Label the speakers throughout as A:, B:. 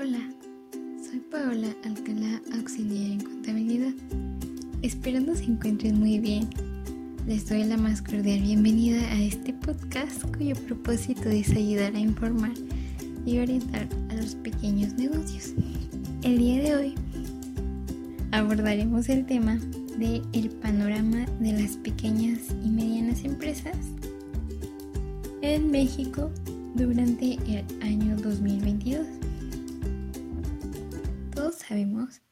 A: Hola, soy Paola Alcalá, auxiliar en contabilidad. Esperando se encuentren muy bien. Les doy la más cordial bienvenida a este podcast cuyo propósito es ayudar a informar y orientar a los pequeños negocios. El día de hoy abordaremos el tema de el panorama de las pequeñas y medianas empresas en México durante el año 2022. Sabemos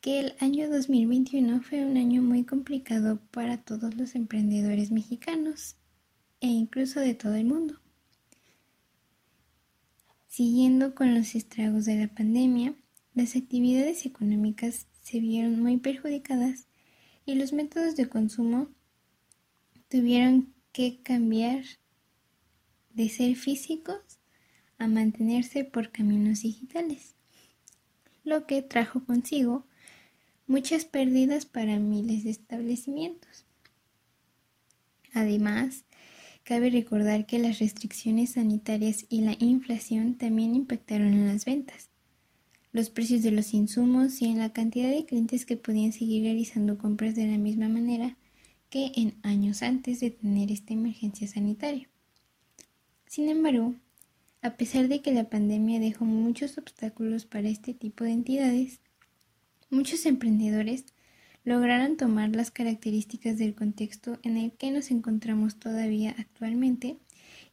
A: que el año 2021 fue un año muy complicado para todos los emprendedores mexicanos e incluso de todo el mundo. Siguiendo con los estragos de la pandemia, las actividades económicas se vieron muy perjudicadas y los métodos de consumo tuvieron que cambiar de ser físicos a mantenerse por caminos digitales, lo que trajo consigo muchas pérdidas para miles de establecimientos. Además, cabe recordar que las restricciones sanitarias y la inflación también impactaron en las ventas, los precios de los insumos y en la cantidad de clientes que podían seguir realizando compras de la misma manera que en años antes de tener esta emergencia sanitaria. Sin embargo, a pesar de que la pandemia dejó muchos obstáculos para este tipo de entidades, muchos emprendedores lograron tomar las características del contexto en el que nos encontramos todavía actualmente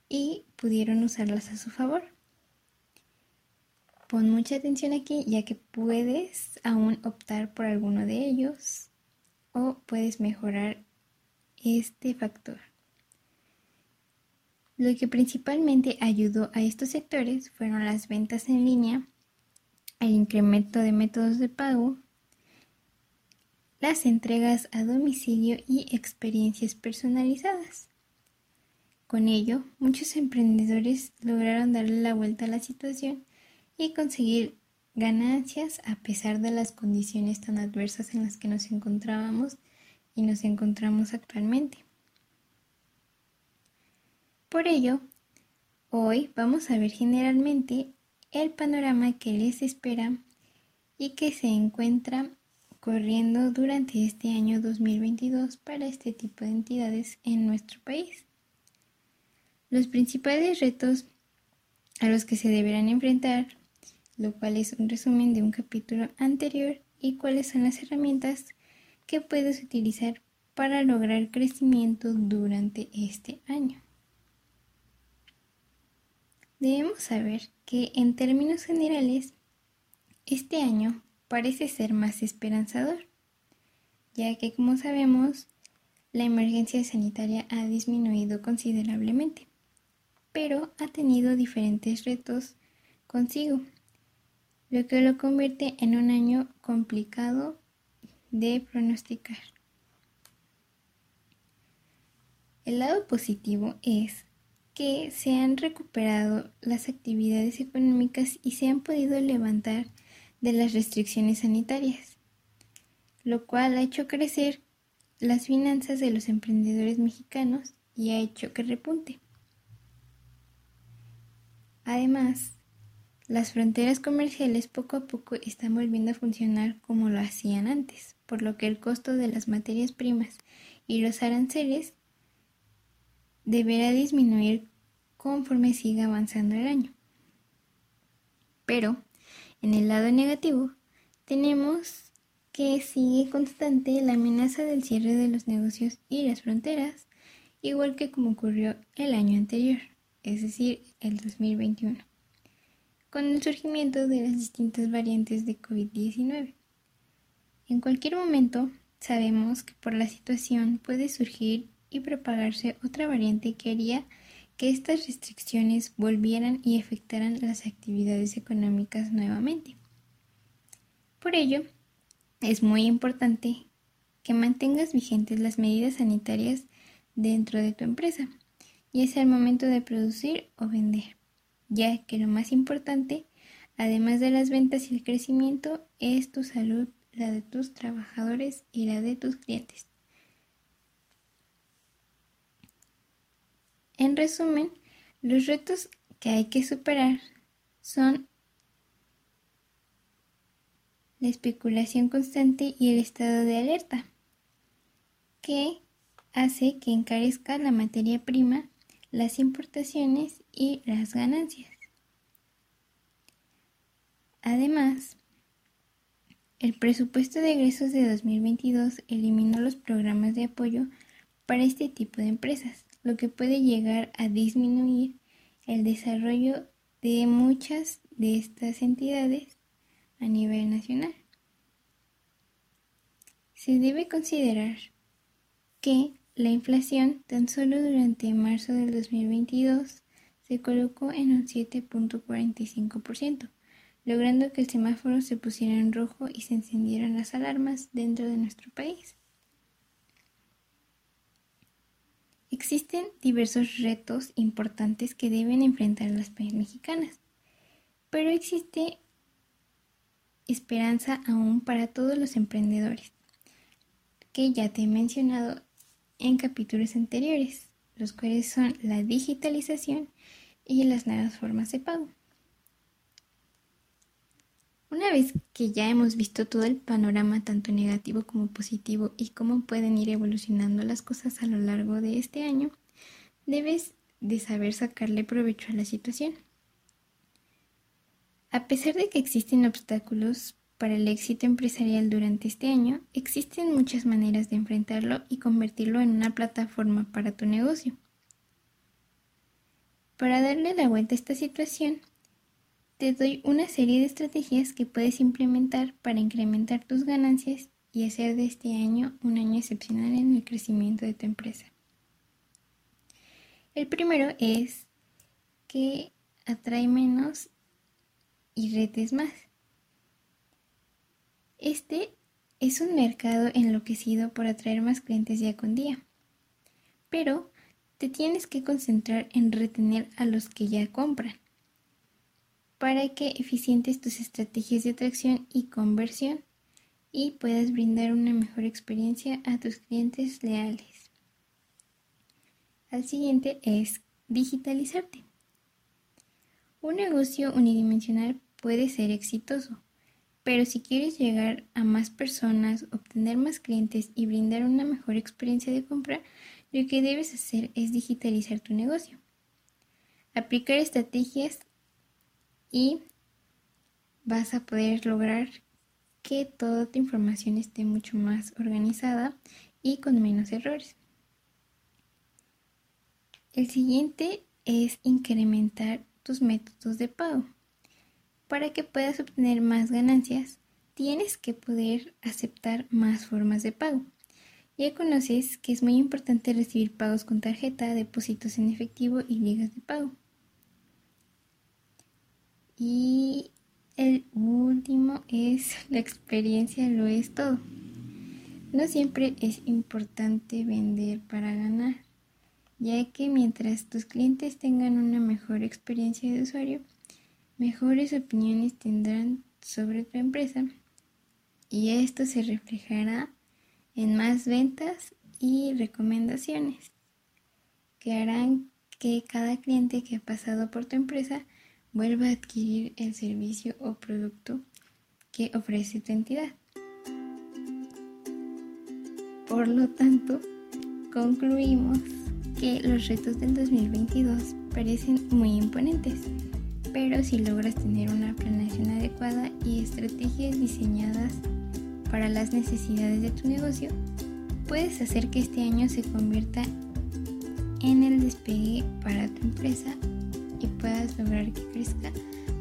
A: y pudieron usarlas a su favor. Pon mucha atención aquí ya que puedes aún optar por alguno de ellos o puedes mejorar este factor. Lo que principalmente ayudó a estos sectores fueron las ventas en línea, el incremento de métodos de pago, las entregas a domicilio y experiencias personalizadas. Con ello, muchos emprendedores lograron darle la vuelta a la situación y conseguir ganancias a pesar de las condiciones tan adversas en las que nos encontrábamos y nos encontramos actualmente. Por ello, hoy vamos a ver generalmente el panorama que les espera y que se encuentra corriendo durante este año 2022 para este tipo de entidades en nuestro país. Los principales retos a los que se deberán enfrentar, lo cual es un resumen de un capítulo anterior, y cuáles son las herramientas que puedes utilizar para lograr crecimiento durante este año. Debemos saber que en términos generales, este año parece ser más esperanzador, ya que como sabemos, la emergencia sanitaria ha disminuido considerablemente, pero ha tenido diferentes retos consigo, lo que lo convierte en un año complicado de pronosticar. El lado positivo es que se han recuperado las actividades económicas y se han podido levantar de las restricciones sanitarias, lo cual ha hecho crecer las finanzas de los emprendedores mexicanos y ha hecho que repunte. Además, las fronteras comerciales poco a poco están volviendo a funcionar como lo hacían antes, por lo que el costo de las materias primas y los aranceles deberá disminuir conforme siga avanzando el año. Pero, en el lado negativo, tenemos que sigue constante la amenaza del cierre de los negocios y las fronteras, igual que como ocurrió el año anterior, es decir, el 2021, con el surgimiento de las distintas variantes de COVID-19. En cualquier momento, sabemos que por la situación puede surgir y propagarse otra variante que haría que estas restricciones volvieran y afectaran las actividades económicas nuevamente. Por ello, es muy importante que mantengas vigentes las medidas sanitarias dentro de tu empresa, y sea el momento de producir o vender, ya que lo más importante, además de las ventas y el crecimiento, es tu salud, la de tus trabajadores y la de tus clientes. En resumen, los retos que hay que superar son la especulación constante y el estado de alerta, que hace que encarezca la materia prima, las importaciones y las ganancias. Además, el presupuesto de egresos de 2022 eliminó los programas de apoyo para este tipo de empresas, lo que puede llegar a disminuir el desarrollo de muchas de estas entidades a nivel nacional. Se debe considerar que la inflación tan solo durante marzo del 2022 se colocó en un 7.45%, logrando que el semáforo se pusiera en rojo y se encendieran las alarmas dentro de nuestro país. Existen diversos retos importantes que deben enfrentar las pymes mexicanas, pero existe esperanza aún para todos los emprendedores, que ya te he mencionado en capítulos anteriores, los cuales son la digitalización y las nuevas formas de pago. Una vez que ya hemos visto todo el panorama tanto negativo como positivo y cómo pueden ir evolucionando las cosas a lo largo de este año, debes de saber sacarle provecho a la situación. A pesar de que existen obstáculos para el éxito empresarial durante este año, existen muchas maneras de enfrentarlo y convertirlo en una plataforma para tu negocio. Para darle la vuelta a esta situación, te doy una serie de estrategias que puedes implementar para incrementar tus ganancias y hacer de este año un año excepcional en el crecimiento de tu empresa. El primero es que atrae menos y retes más. Este es un mercado enloquecido por atraer más clientes día con día, pero te tienes que concentrar en retener a los que ya compran para que eficientes tus estrategias de atracción y conversión y puedas brindar una mejor experiencia a tus clientes leales. Al siguiente es digitalizarte. Un negocio unidimensional puede ser exitoso, pero si quieres llegar a más personas, obtener más clientes y brindar una mejor experiencia de compra, lo que debes hacer es digitalizar tu negocio. Aplicar estrategias y vas a poder lograr que toda tu información esté mucho más organizada y con menos errores. El siguiente es incrementar tus métodos de pago. Para que puedas obtener más ganancias, tienes que poder aceptar más formas de pago. Ya conoces que es muy importante recibir pagos con tarjeta, depósitos en efectivo y ligas de pago. Y el último es la experiencia lo es todo. No siempre es importante vender para ganar, ya que mientras tus clientes tengan una mejor experiencia de usuario, mejores opiniones tendrán sobre tu empresa y esto se reflejará en más ventas y recomendaciones que harán que cada cliente que ha pasado por tu empresa vuelva a adquirir el servicio o producto que ofrece tu entidad. Por lo tanto, concluimos que los retos del 2022 parecen muy imponentes, pero si logras tener una planeación adecuada y estrategias diseñadas para las necesidades de tu negocio, puedes hacer que este año se convierta en el despegue para tu empresa y puedas lograr que crezca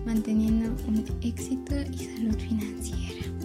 A: manteniendo un éxito y salud financiera.